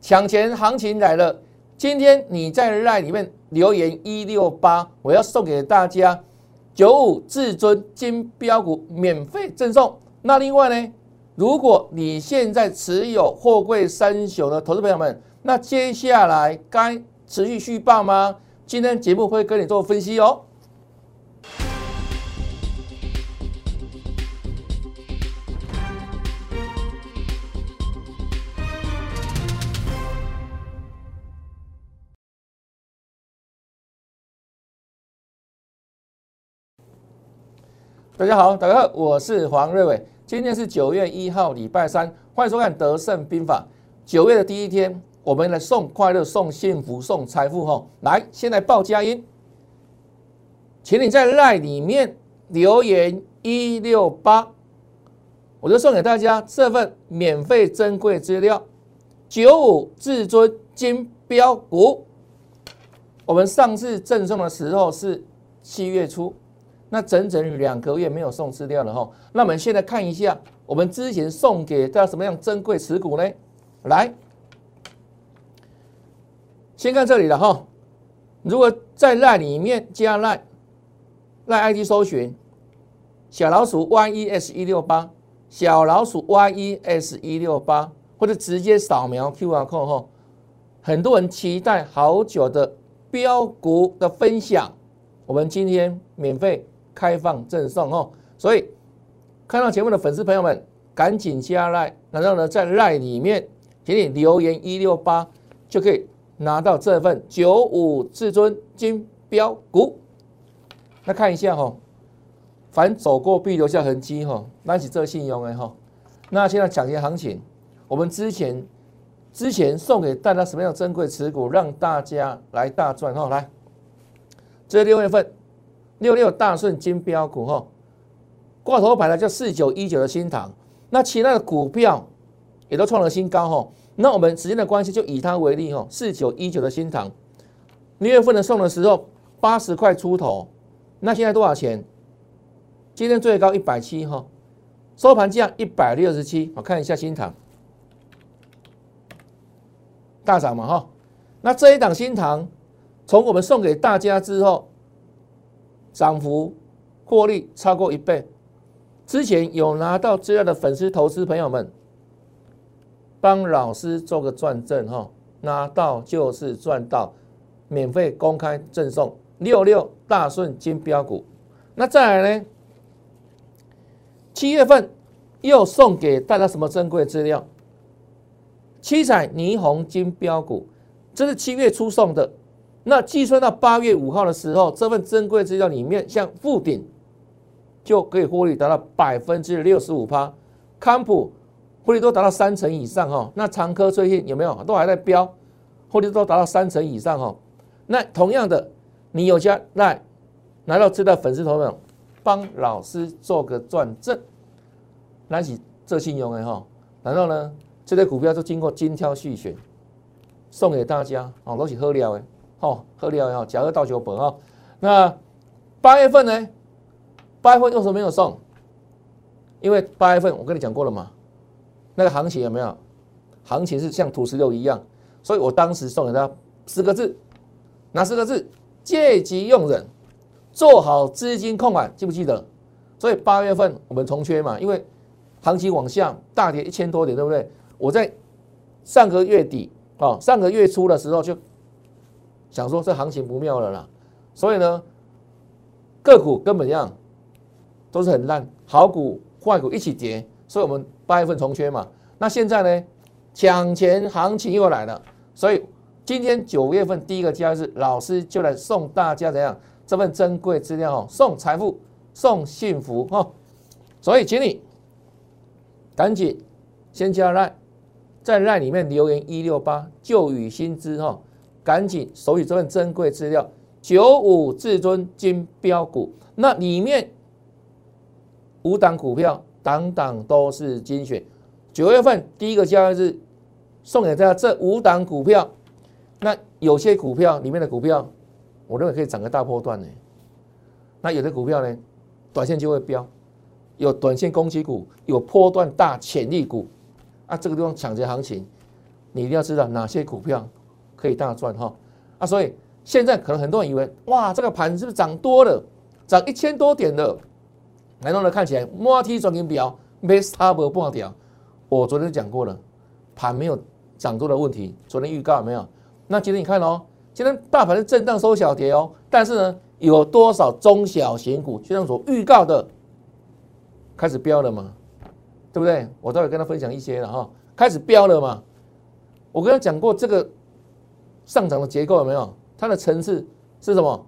抢钱行情来了，今天你在赖里面留言一六八，我要送给大家九五至尊金标股免费赠送。那另外呢，如果你现在持有货柜三雄的投资朋友们，那接下来该持续续报吗？今天节目会跟你做分析哦。大家好，大家好，我是黄瑞伟。今天是九月一号，礼拜三，欢迎收看《德胜兵法》。九月的第一天，我们来送快乐、送幸福、送财富哈！来，先来报佳音，请你在赖里面留言一六八，我就送给大家这份免费珍贵资料——九五至尊金标股。我们上次赠送的时候是七月初。那整整两个月没有送资料了哈，那我们现在看一下，我们之前送给大家什么样珍贵持股呢？来，先看这里了哈。如果在赖里面加赖赖 ID 搜寻小老鼠 YES 一六八，小老鼠 YES 一六八，或者直接扫描 QR code 哈。很多人期待好久的标股的分享，我们今天免费。开放赠送哦，所以看到节目的粉丝朋友们，赶紧加赖，然后呢，在赖里面请你留言一六八，就可以拿到这份九五至尊金标股。那看一下哈，凡走过必留下痕迹哈，拿起这信用哎哈。那现在讲一下行情，我们之前之前送给大家什么样珍贵持股，让大家来大赚哈，来，这六月份。六六大顺金标股哈，挂头牌的叫四九一九的新塘，那其他的股票也都创了新高哈。那我们时间的关系，就以它为例哈，四九一九的新塘，六月份的送的时候八十块出头，那现在多少钱？今天最高一百七哈，收盘价一百六十七。我看一下新塘，大涨嘛哈。那这一档新塘，从我们送给大家之后。涨幅获利超过一倍，之前有拿到资料的粉丝投资朋友们，帮老师做个转正哈，拿到就是赚到，免费公开赠送六六大顺金标股。那再来呢？七月份又送给大家什么珍贵资料？七彩霓虹金标股，这是七月初送的。那计算到八月五号的时候，这份珍贵资料里面，像富鼎就可以获利达到百分之六十五趴，康普获利都达到三成以上哈。那长科最近有没有都还在飙，获利都达到三成以上哈。那同样的，你有加来拿到这道粉丝头们帮老师做个转正，拿起这信用哎哈，然后呢，这些股票都经过精挑细选，送给大家哦，都是喝料哎。哦，合理哦，假二到九本哦。那八月份呢？八月份为什么没有送？因为八月份我跟你讲过了嘛，那个行情有没有？行情是像土石流一样，所以我当时送给他四个字，哪四个字？借机用人，做好资金控管，记不记得？所以八月份我们重缺嘛，因为行情往下大跌一千多点，对不对？我在上个月底哦，上个月初的时候就。想说这行情不妙了啦，所以呢，个股根本样都是很烂，好股坏股一起跌，所以我们八月份重缺嘛。那现在呢，抢钱行情又来了，所以今天九月份第一个交易日，老师就来送大家怎样这份珍贵资料哦，送财富，送幸福哈。所以请你赶紧先加赖，在赖里面留言一六八旧与新知哈。赶紧手里这份珍贵资料，九五至尊金标股，那里面五档股票，档档都是精选。九月份第一个交易日送给大家这五档股票，那有些股票里面的股票，我认为可以涨个大波段呢。那有的股票呢，短线就会飙，有短线攻击股，有波段大潜力股，啊，这个地方抢劫行情，你一定要知道哪些股票可以大赚哈啊！所以现在可能很多人以为，哇，这个盘是不是涨多了，涨一千多点了？然后呢，看起来摸梯转金表没 stop 半条。我昨天讲过了，盘没有涨多的问题。昨天预告没有？那今天你看哦，今天大盘是震荡收小跌哦，但是呢，有多少中小型股就像所预告的开始飙了吗？对不对？我待会跟他分享一些了哈，开始飙了嘛。我跟他讲过这个上涨的结构有没有？它的层次是什么？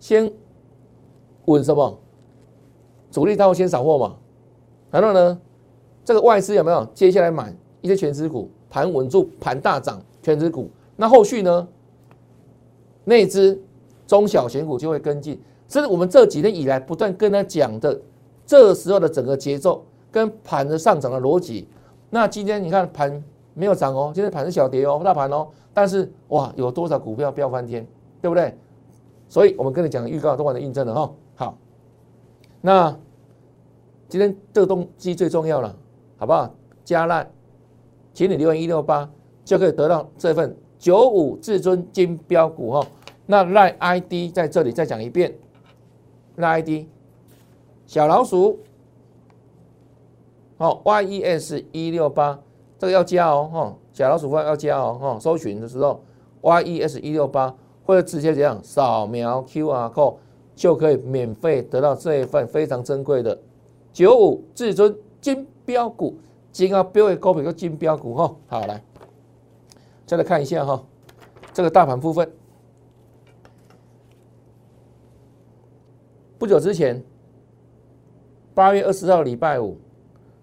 先稳什么？主力他会先扫货嘛？然后呢，这个外资有没有接下来买一些全资股？盘稳住，盘大涨，全资股。那后续呢？内资中小型股就会跟进。这是我们这几天以来不断跟他讲的，这时候的整个节奏跟盘的上涨的逻辑。那今天你看盘。没有涨哦，今天盘是小跌哦，大盘哦，但是哇，有多少股票飙翻天，对不对？所以我们跟你讲预告都完全印证了哈。好，那今天这个东西最重要了，好不好？加赖，请你留言一六八就可以得到这份九五至尊金标股哈。那赖 ID 在这里再讲一遍，赖 ID 小老鼠，好 YES 一六八。这个要加哦，哈，假老鼠饭要加哦，哈，搜寻的时候，Y E S 一六八或者直接这样扫描 Q R code 就可以免费得到这一份非常珍贵的九五至尊金标股，金啊标的股票叫金标股哈，好来，再来看一下哈，这个大盘部分，不久之前，八月二十号礼拜五，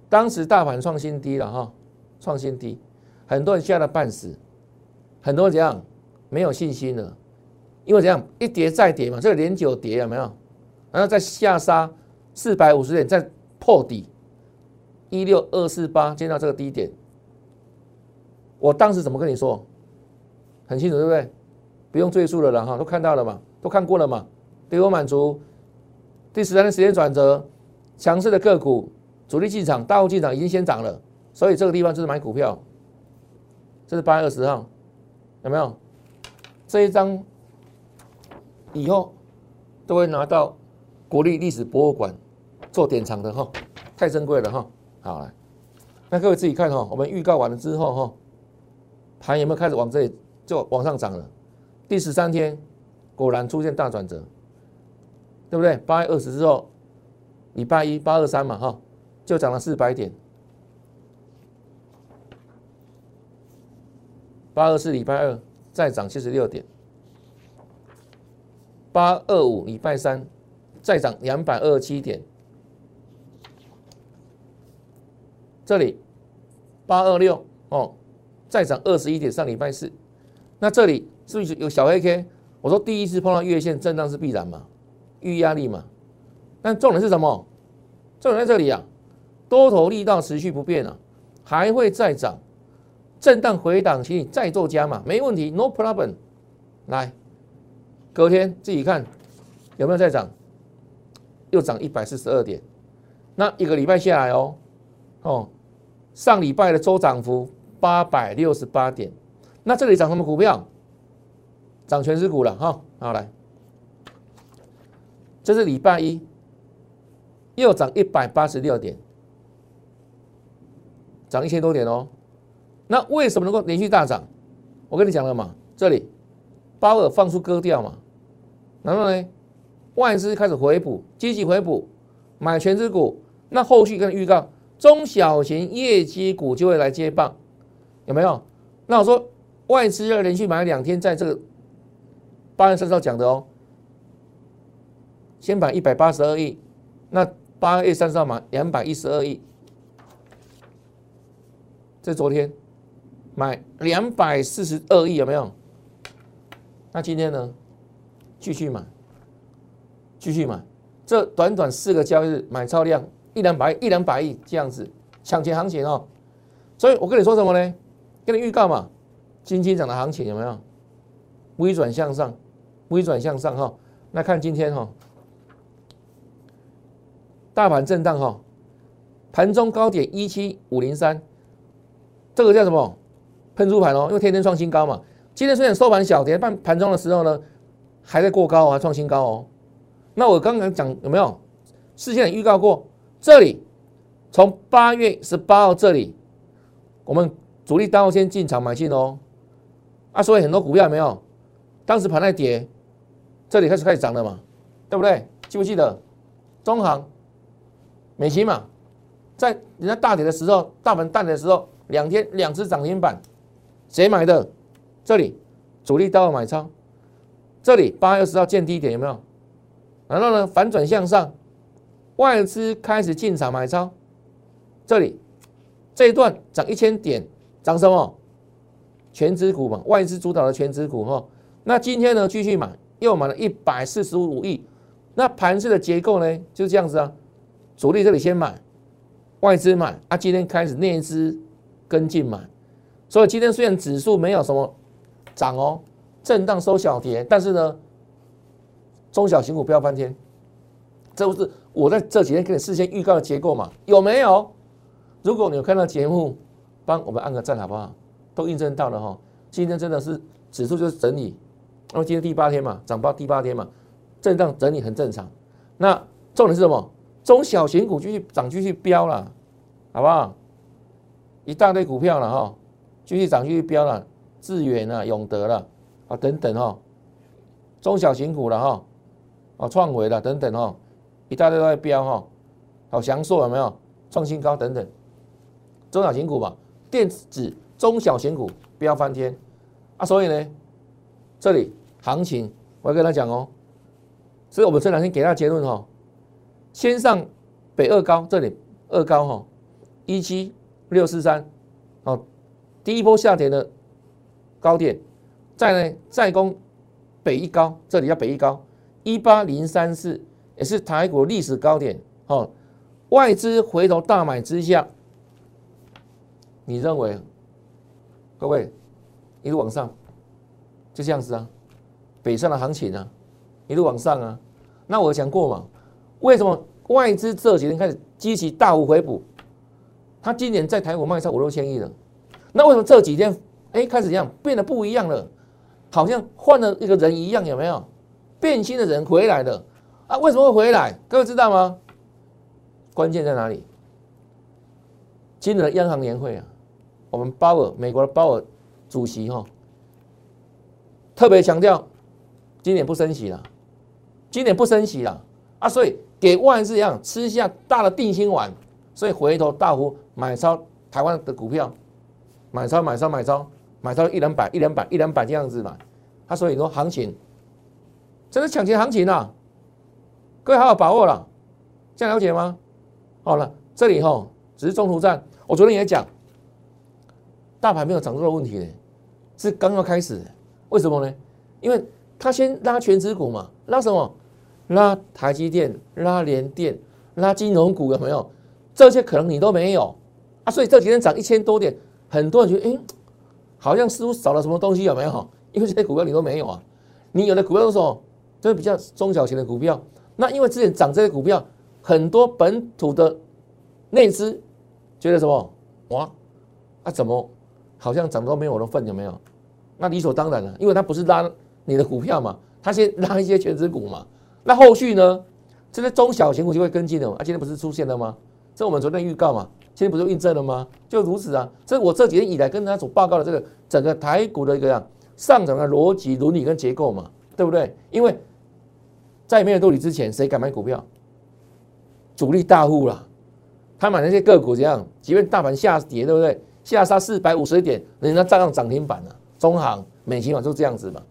当时大盘创新低了哈。创新低，很多人吓得半死，很多人怎样没有信心了，因为怎样一跌再跌嘛，这个连九跌有没有？然后再下杀四百五十点，再破底一六二四八，见到这个低点，我当时怎么跟你说？很清楚对不对？不用赘述了了哈，都看到了嘛，都看过了嘛，给我满足。第十三天时间转折，强势的个股主力进场，大户进场已经先涨了。所以这个地方就是买股票，这是八月二十号，有没有？这一张以后都会拿到国立历史博物馆做典藏的哈，太珍贵了哈。好了，那各位自己看哈，我们预告完了之后哈，盘有没有开始往这里就往上涨了？第十三天果然出现大转折，对不对？八月二十之后，礼拜一八二三嘛哈，就涨了四百点。八二四礼拜二再涨七十六点，八二五礼拜三再涨两百二十七点，这里八二六哦再涨二十一点，上礼拜四，那这里是不是有小黑 K？我说第一次碰到月线震荡是必然嘛，遇压力嘛，但重点是什么？重点在这里啊，多头力道持续不变啊，还会再涨。震荡回档，请你再做加码，没问题，no problem。来，隔天自己看有没有再涨，又涨一百四十二点。那一个礼拜下来哦，哦，上礼拜的周涨幅八百六十八点。那这里涨什么股票？涨全市股了哈。好来，这是礼拜一，又涨一百八十六点，涨一千多点哦。那为什么能够连续大涨？我跟你讲了嘛，这里鲍尔放出割掉嘛，然后呢，外资开始回补，积极回补，买全资股。那后续跟预告，中小型业绩股就会来接棒，有没有？那我说外资要连续买两天，在这个八月三十号讲的哦，先买一百八十二亿，那八月三十号买两百一十二亿，这昨天。买两百四十二亿有没有？那今天呢？继续买，继续买。这短短四个交易日买超量一两百亿，一两百亿这样子抢钱行情哦。所以我跟你说什么呢？跟你预告嘛，金金涨的行情有没有？微转向上，微转向上哈。那看今天哈，大盘震荡哈，盘中高点一七五零三，这个叫什么？喷出盘哦，因为天天创新高嘛。今天虽然收盘小跌，但盘中的时候呢，还在过高啊，创新高哦。那我刚刚讲有没有事先预告过？这里从八月十八号这里，我们主力单号先进场买进哦。啊，所以很多股票有没有？当时盘在跌，这里开始开始涨了嘛，对不对？记不记得？中行、美琪嘛，在人家大跌的时候，大盘淡的时候，两天两只涨停板，谁买的？这里主力都要买超，这里八月二十号见低点有没有？然后呢，反转向上，外资开始进场买超，这里这一段涨一千点，涨什么？全资股嘛，外资主导的全资股哈。那今天呢，继续买，又买了一百四十五亿。那盘式的结构呢，就是这样子啊。主力这里先买，外资买啊。今天开始内资跟进买，所以今天虽然指数没有什么涨哦，震荡收小跌，但是呢，中小型股不要翻天。这不是我在这几天给你事先预告的结构嘛？有没有？如果你有看到节目，帮我们按个赞好不好？都印证到了哈。今天真的是指数就是整理，因为今天第八天嘛，涨到第八天嘛。震荡整理很正常，那重点是什么？中小型股继续涨，继续飙了，好不好？一大堆股票了哈，继续涨，继续飙了，智远啊、永德了啊等等哈，中小型股了哈，啊创维了等等哈，一大堆都在飙哈，好祥硕有没有创新高等等？中小型股嘛，电子中小型股飙翻天啊！所以呢，这里行情我要跟他讲哦。所以我们这两天给他结论哈，先上北二高这里二高哈，一七六四三，哦，第一波下跌的高点，再呢再攻北一高，这里叫北一高一八零三四，也是台股历史高点哦。外资回头大买之下，你认为各位一路往上就这样子啊？北上的行情啊？一路往上啊，那我讲过嘛，为什么外资这几天开始积极大幅回补？他今年在台股卖超五六千亿了，那为什么这几天哎开始一样变得不一样了？好像换了一个人一样，有没有变心的人回来了啊？为什么会回来？各位知道吗？关键在哪里？今年的央行年会啊，我们鲍尔美国的鲍尔主席哈，特别强调今年不升息了。今年不升息了啊，所以给外资一样吃下大的定心丸，所以回头大幅买超台湾的股票，买超买超买超买超一两百一两百一两百这样子嘛，他所以说行情真的抢钱行情呐，各位好好把握了，这样了解吗？好了，这里哈只是中途站，我昨天也讲，大盘没有涨多的问题，是刚刚开始，为什么呢？因为他先拉全指股嘛，拉什么？拉台积电、拉联电、拉金融股有没有？这些可能你都没有啊，所以这几天涨一千多点，很多人觉得哎，好像似乎少了什么东西有没有？因为这些股票你都没有啊，你有的股票是什么？都是比较中小型的股票。那因为之前涨这些股票，很多本土的内资觉得什么？哇，啊怎么好像涨都没有我的份有没有？那理所当然了，因为它不是拉你的股票嘛，它先拉一些全值股嘛。那后续呢？这些中小型股就会跟进的啊！今天不是出现了吗？这我们昨天预告嘛，今天不是印证了吗？就如此啊！这我这几天以来跟大家所报告的这个整个台股的一个上涨的逻辑、伦理跟结构嘛，对不对？因为在没有道理之前，谁敢买股票？主力大户啦，他买那些个股怎样？即便大盘下跌，对不对？下杀四百五十点，人家照样涨停板啊！中行、美琴嘛，就这样子嘛。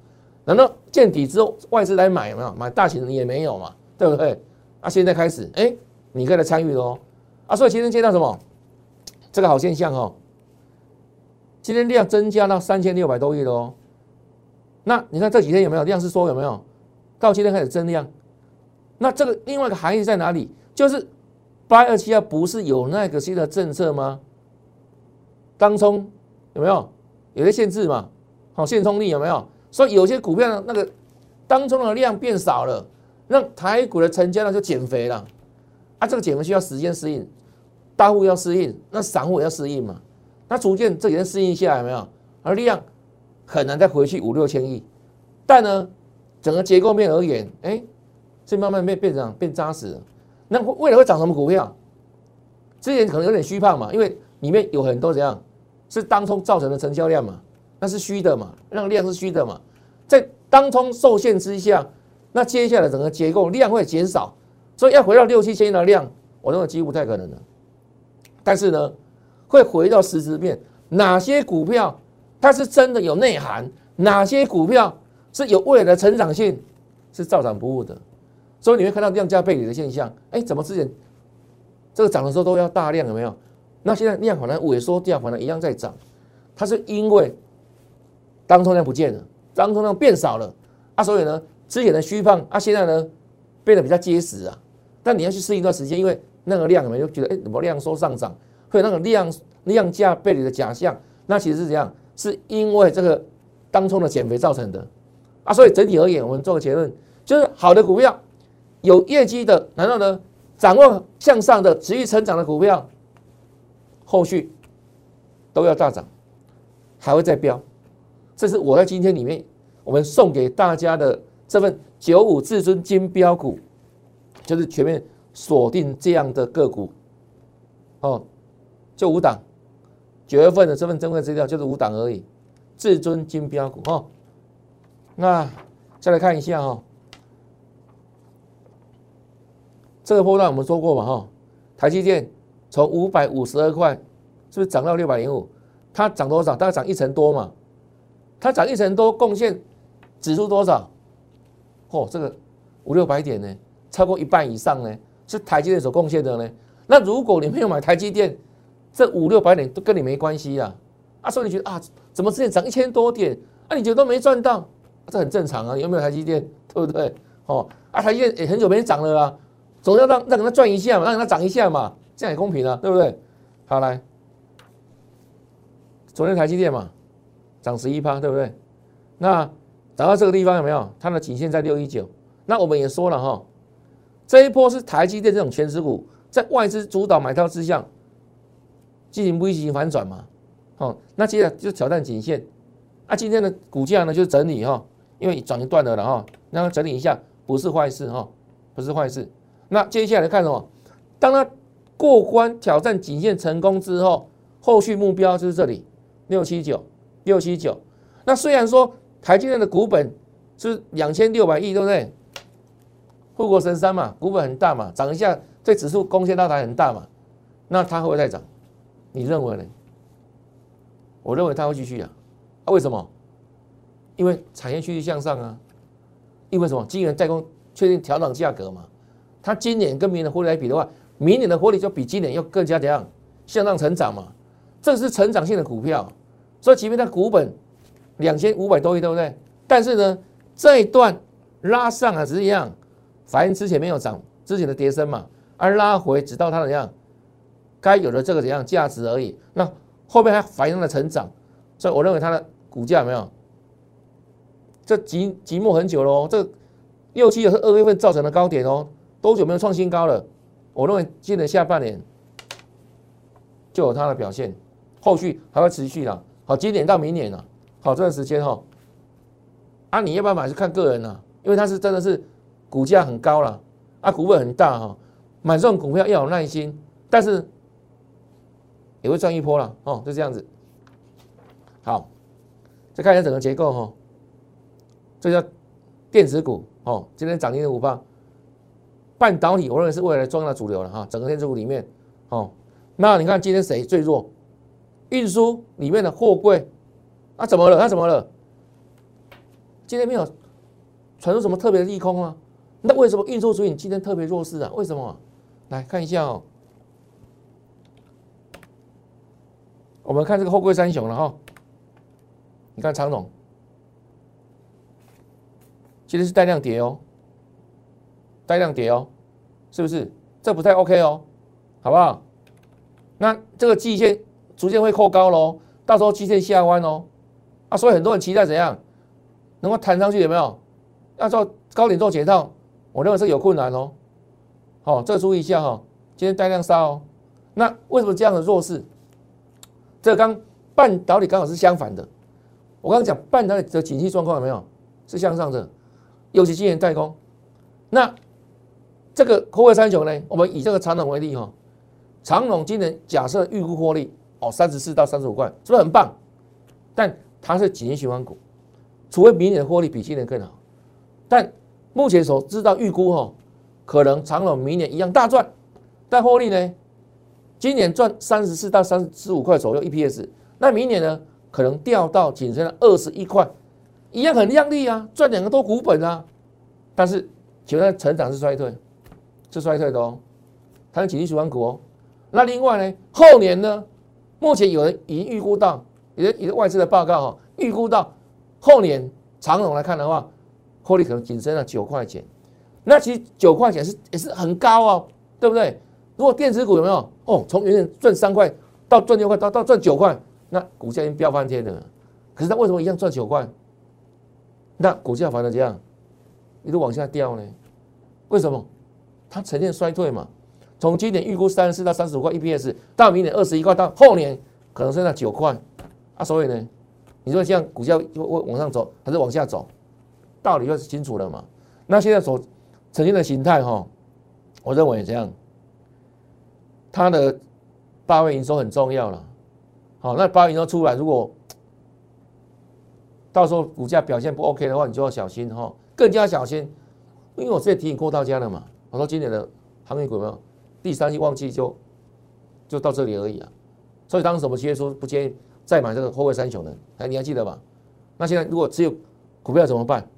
难道见底之后外资来买有没有买大型的也没有嘛？对不对？啊，现在开始，哎，你可以来参与喽！啊，所以今天见到什么？这个好现象哦。今天量增加到三千六百多亿喽。那你看这几天有没有量是缩有没有？到今天开始增量。那这个另外一个含义在哪里？就是八二七二不是有那个新的政策吗？当冲有没有？有些限制嘛？好，限冲力有没有？所以有些股票呢，那个当中的量变少了，那台股的成交量就减肥了。啊，这个减肥需要时间适应，大户要适应，那散户也要适应嘛。那逐渐这几天适应下来没有？而量很难再回去五六千亿。但呢，整个结构面而言，哎，是慢慢变变成变扎实了。那未来会涨什么股票？之前可能有点虚胖嘛，因为里面有很多怎样是当冲造成的成交量嘛，那是虚的嘛，那个量是虚的嘛，在当冲受限之下，那接下来整个结构量会减少，所以要回到六七千亿的量，我认为几乎不太可能的。但是呢，会回到实质面，哪些股票它是真的有内涵，哪些股票是有未来的成长性，是照涨不误的。所以你会看到量价背离的现象。哎，怎么之前这个涨的时候都要大量，有没有？那现在量反而萎缩掉，反而一样在涨。它是因为当冲量不见了，当冲量变少了啊，所以呢，之前的虚胖啊，现在呢变得比较结实啊。但你要去适应一段时间，因为那个量有没有觉得哎，怎么量缩上涨，会有那个量量价背离的假象？那其实是怎样？是因为这个当冲的减肥造成的啊。所以整体而言，我们做个结论，就是好的股票。有业绩的，难道呢？掌握向上的、持续成长的股票，后续都要大涨，还会再飙。这是我在今天里面我们送给大家的这份九五至尊金标股，就是全面锁定这样的个股。哦，就五档，九月份的这份珍贵资料就是五档而已，至尊金标股哈。那再来看一下哈。这个波段我们说过嘛哈，台积电从五百五十二块是不是涨到六百零五？它涨多少？大概涨一成多嘛。它涨一成多，贡献指数多少？嚯，这个五六百点呢，超过一半以上呢，是台积电所贡献的呢。那如果你没有买台积电，这五六百点都跟你没关系呀。啊，所以你觉得啊，怎么之前涨一千多点，啊，你觉得都没赚到？这很正常啊，有没有台积电？对不对？哦，啊，台积电也很久没涨了啦。总要让让它赚一下嘛，让它涨一下嘛，这样也公平啊，对不对？好来，昨天台积电嘛，涨十一趴，对不对？那涨到这个地方有没有？它的颈线在六一九。那我们也说了哈，这一波是台积电这种全值股在外资主导买套之下进行微型反转嘛。好，那接着就挑战颈线。那今天的股价呢，就是整理哈，因为涨一段了了哈，那整理一下不是坏事哈，不是坏事。那接下来看什么？当它过关挑战颈线成功之后，后续目标就是这里六七九六七九。那虽然说台积电的股本是两千六百亿，对不对？护国神山嘛，股本很大嘛，涨一下对指数贡献到台很大嘛。那它会不会再涨？你认为呢？我认为它会继续啊。啊，为什么？因为产业趋势向上啊。因为什么？晶圆代工确定调整价格嘛。它今年跟明年获利来比的话，明年的获利就比今年要更加怎样向上成长嘛？这是成长性的股票，所以即便它股本两千五百多亿，对不对？但是呢，这一段拉上啊，是一样，反映之前没有涨，之前的跌升嘛，而拉回直到它怎样该有的这个怎样价值而已。那后面还反映了成长，所以我认为它的股价没有这寂寂寞很久喽。这六七月是二月份造成的高点哦。多久没有创新高了？我认为今年下半年就有它的表现，后续还会持续的。好，今年到明年了，好这段时间哈，啊，你要不要买是看个人了，因为它是真的是股价很高了，啊，股本很大哈，买这种股票要有耐心，但是也会赚一波了哦，就这样子。好，再看一下整个结构哈，这叫电子股哦，今天涨停的五八。半导体，我认为是未来重要的主流了哈。整个电子股里面，哦，那你看今天谁最弱？运输里面的货柜，啊，怎么了？它怎么了？今天没有传出什么特别的利空啊？那为什么运输主引今天特别弱势啊？为什么？来看一下哦。我们看这个货柜三雄了哈。你看长总，今天是带量跌哦。带量跌哦，是不是？这不太 OK 哦，好不好？那这个季线逐渐会扩高喽，到时候季线下弯哦，啊，所以很多人期待怎样能够弹上去？有没有？要做高点做解套，我认为是有困难哦。好，这个注意一下哈，今天带量杀哦。那为什么这样的弱势？这刚半导体刚好是相反的，我刚刚讲半导体的景气状况有没有是向上的，尤其今年代工。那这个后位三雄呢？我们以这个长龙为例哈，长龙今年假设预估获利哦三十四到三十五块，是不是很棒？但它是景气循环股，除非明年的获利比今年更好。但目前所知道预估哈，可能长隆明年一样大赚，但获利呢，今年赚三十四到三十五块左右 EPS，那明年呢？可能掉到仅剩二十一块，一样很靓丽啊，赚两个多股本啊。但是，请问成长是衰退，是衰退的哦。它是景气循环股哦。那另外呢，后年呢，目前有人已经预估到，有有外资的报告哈，预估到后年长隆来看的话，获利可能仅剩了九块钱。那其实九块钱是也是很高哦，对不对？如果电子股有没有哦，从原先赚三块到赚六块，到到赚九块。那股价已经飙翻天了，可是它为什么一样赚九块？那股价反而这样一路往下掉呢？为什么？它呈现衰退嘛。从今年预估三十四到三十五块 EPS，到明年二十一块，到后年可能剩下九块啊。所以呢，你说这样股价会往上走还是往下走？道理就是清楚了嘛。那现在所呈现的形态哈，我认为这样，它的八位营收很重要了。好，那八月营收出来，如果到时候股价表现不 OK 的话，你就要小心哈，更加小心。因为我之前提醒过大家了嘛，我说今年的行业股没有第三季旺季就就到这里而已啊。所以当时我们直接说不建议再买这个后卫三雄的，哎，你还记得吧？那现在如果只有股票怎么办？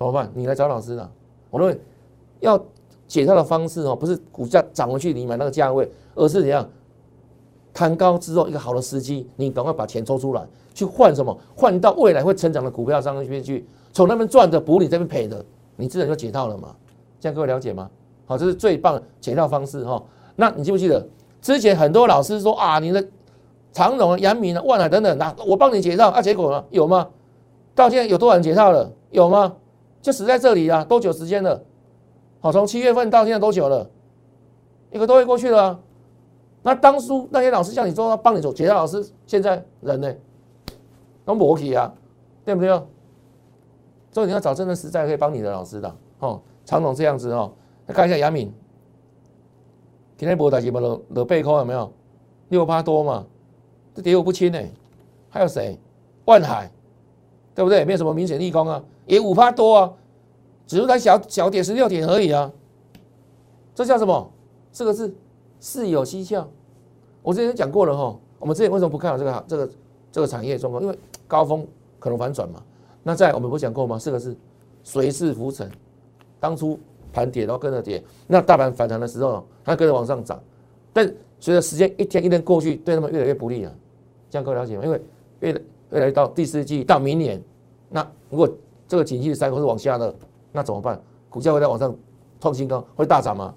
怎么办？你来找老师了。我认为要解套的方式哦，不是股价涨回去你买那个价位，而是怎样？弹高之后，一个好的时机，你赶快把钱抽出来，去换什么？换到未来会成长的股票上面去，从那边赚的补你这边赔的，你自然就解套了嘛。这样各位了解吗？好，这是最棒的解套方式哈。那你记不记得之前很多老师说啊，你的长荣、阳明啊、万海等等，那我帮你解套啊，结果呢有吗？到现在有多少人解套了？有吗？就死在这里啊！多久时间了？好，从七月份到现在多久了？一个多月过去了。那当初那些老师叫你做，帮你做，其他老师现在人呢，都磨起啊，对不对？所以你要找真的实在可以帮你的老师的哦。常总这样子哦，来看一下杨敏，今天博大几波了，了背空有没有？六八多嘛，这跌幅不轻呢。还有谁？万海，对不对？没有什么明显利空啊，也五趴多啊，只是才小小跌十六点而已啊。这叫什么？这个是。事有蹊跷，我之前讲过了哈。我们之前为什么不看好这个这个这个产业状况？因为高峰可能反转嘛。那在我们不讲过吗？四个字：随势浮沉。当初盘跌，然后跟着跌。那大盘反弹的时候，它跟着往上涨。但随着时间一天一天过去，对他们越来越不利啊。这样各位了解吗？因为越越来越到第四季到明年，那如果这个景气的三个是往下的，那怎么办？股价会在往上创新高，会大涨吗？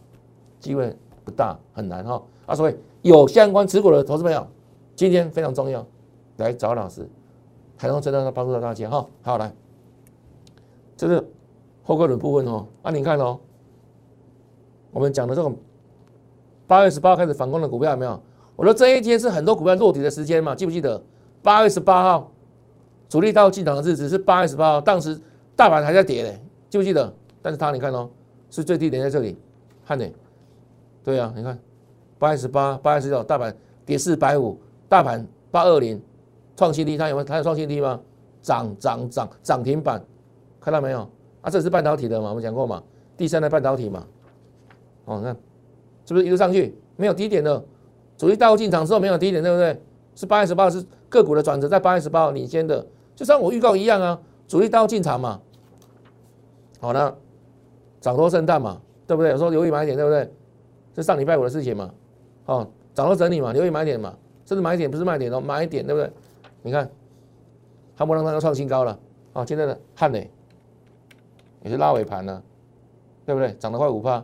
机会。不大很难哈啊，所以有相关持股的投资朋友，今天非常重要，来找老师，才能真正的帮助到大家哈。好来，这是后个轮部分哦。啊，你看哦，我们讲的这种八月十八开始反攻的股票有没有？我说这一天是很多股票落底的时间嘛，记不记得？八月十八号主力到进场的日子是八月十八号，当时大盘还在跌嘞，记不记得？但是它你看哦，是最低点在这里，看呢。对啊，你看，八月十八、八月十九，大盘跌四百五，大盘八二零创新低，它有没有？它有创新低吗？涨涨涨涨停板，看到没有？啊，这是半导体的嘛？我们讲过嘛？第三代半导体嘛？哦，你看，是不是一路上去没有低点的？主力大户进场之后没有低点，对不对？是八月十八是个股的转折，在八月十八号领先的，就像我预告一样啊，主力大户进场嘛。好了，涨多圣诞嘛，对不对？有时候留意买点，对不对？是上礼拜五的事情嘛？哦，涨到整理嘛，留意买点嘛，甚至买点不是卖点哦，买点对不对？你看，汉博让它要创新高了啊！现在的汉磊也是拉尾盘呢，对不对？涨得快五趴，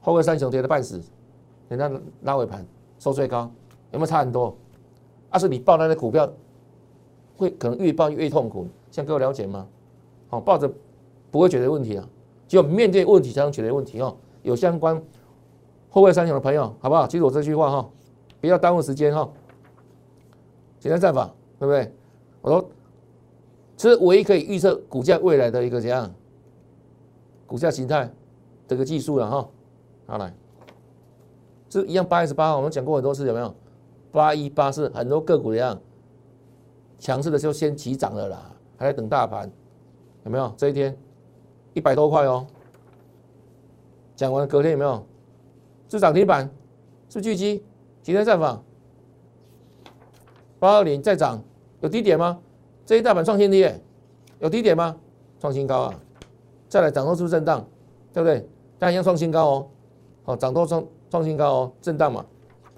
后个三雄跌的半死，人家拉尾盘收最高，有没有差很多？要是你报那些股票，会可能越抱越痛苦，像各位了解吗？好，抱着不会解决问题啊，只有面对问题才能解决问题哦。有相关后卫三雄的朋友，好不好？记住我这句话哈，不要耽误时间哈。简单战法，对不对？我说，这是唯一可以预测股价未来的一个怎样股价形态这个技术了哈。好来，这一样八月十八我们讲过很多次，有没有？八一八是很多个股一样强势的时候先起涨了啦，还在等大盘，有没有？这一天一百多块哦。讲完隔天有没有？是涨停板，是巨基，今天再访，八二零再涨，有低点吗？这一大盘创新低，有低点吗？创新高啊！再来涨多是不是震荡，对不对？但一样创新高哦，好，涨多创创新高哦，震荡嘛。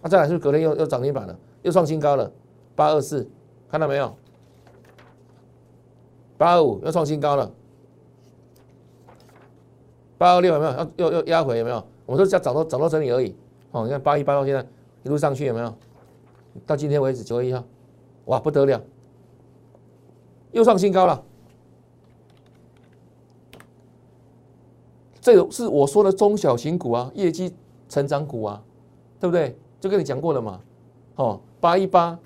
那再来是不是隔天又又涨停板了，又创新高了，八二四，看到没有？八二五又创新高了。八二六有没有？要又又压回有没有？我们说叫涨到涨到这里而已。哦，你看八一八到现在一路上去有没有？到今天为止九月一号，哇不得了，又创新高了。这个是我说的中小型股啊，业绩成长股啊，对不对？就跟你讲过了嘛。哦，八一八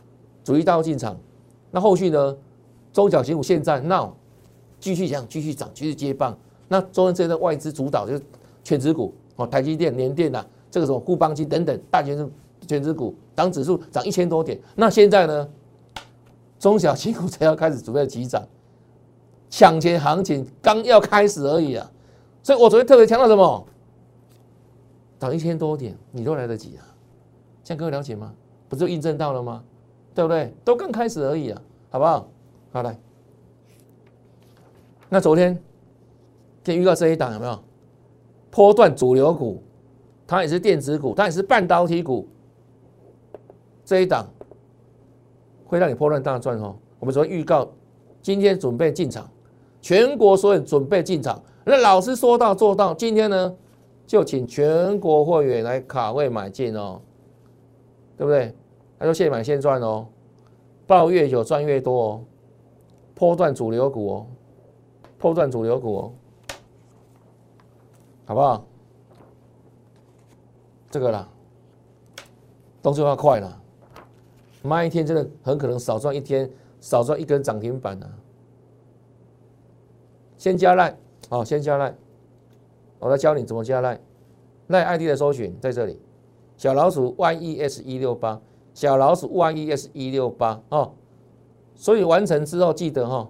主力大户进场，那后续呢？中小型股现在闹，继续讲，继续涨，继续接棒。那中间这的外资主导就是全指股哦，台积电、联电呐，这个什么固邦金等等大全是全指股，涨指数涨一千多点。那现在呢，中小型股才要开始准备急涨，抢钱行情刚要开始而已啊。所以我昨天特别强调什么？涨一千多点你都来得及啊？现在各位了解吗？不就印证到了吗？对不对？都刚开始而已啊，好不好？好来，那昨天。先预告这一档有没有？波段主流股，它也是电子股，它也是半导体股。这一档会让你波段大赚哦。我们昨天预告，今天准备进场，全国所有准备进场。那老师说到做到，今天呢就请全国会员来卡位买进哦，对不对？他说现买现赚哦，抱越久赚越多哦，破断主流股哦，破断主流股哦。好不好？这个啦，动作要快啦，慢一天真的很可能少赚一天，少赚一根涨停板呢。先加赖，好，先加赖，我来教你怎么加赖。赖 ID 的搜寻在这里，小老鼠 YES 一六八，小老鼠 YES 一六八哦。所以完成之后记得哈。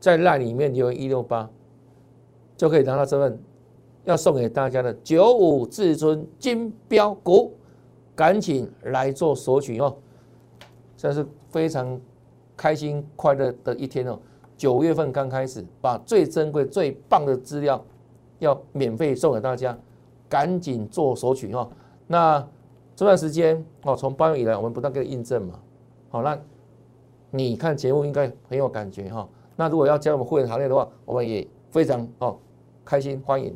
在赖里面留言一六八，就可以拿到这份要送给大家的九五至尊金标股，赶紧来做索取哦！这是非常开心快乐的一天哦。九月份刚开始，把最珍贵、最棒的资料要免费送给大家，赶紧做索取哦。那这段时间哦，从八月以来，我们不断给印证嘛。好，那你看节目应该很有感觉哈。那如果要加入我们会员行列的话，我们也非常哦开心欢迎，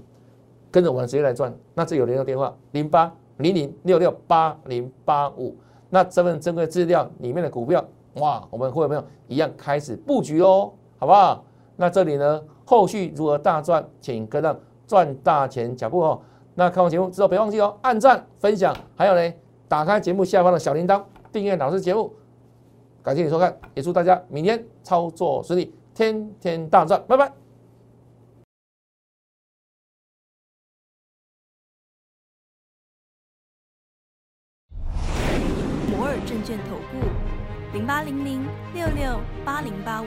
跟着我们直接来赚。那这有联络电话零八零零六六八零八五。那这份珍贵资料里面的股票，哇，我们会有没有一样开始布局哦，好不好？那这里呢，后续如何大赚，请跟上赚大钱脚步哦。那看完节目之后，别忘记哦，按赞、分享，还有呢，打开节目下方的小铃铛，订阅老师节目。感谢你收看，也祝大家明天操作顺利。天天大赚，拜拜。摩尔证券投顾，零八零零六六八零八五。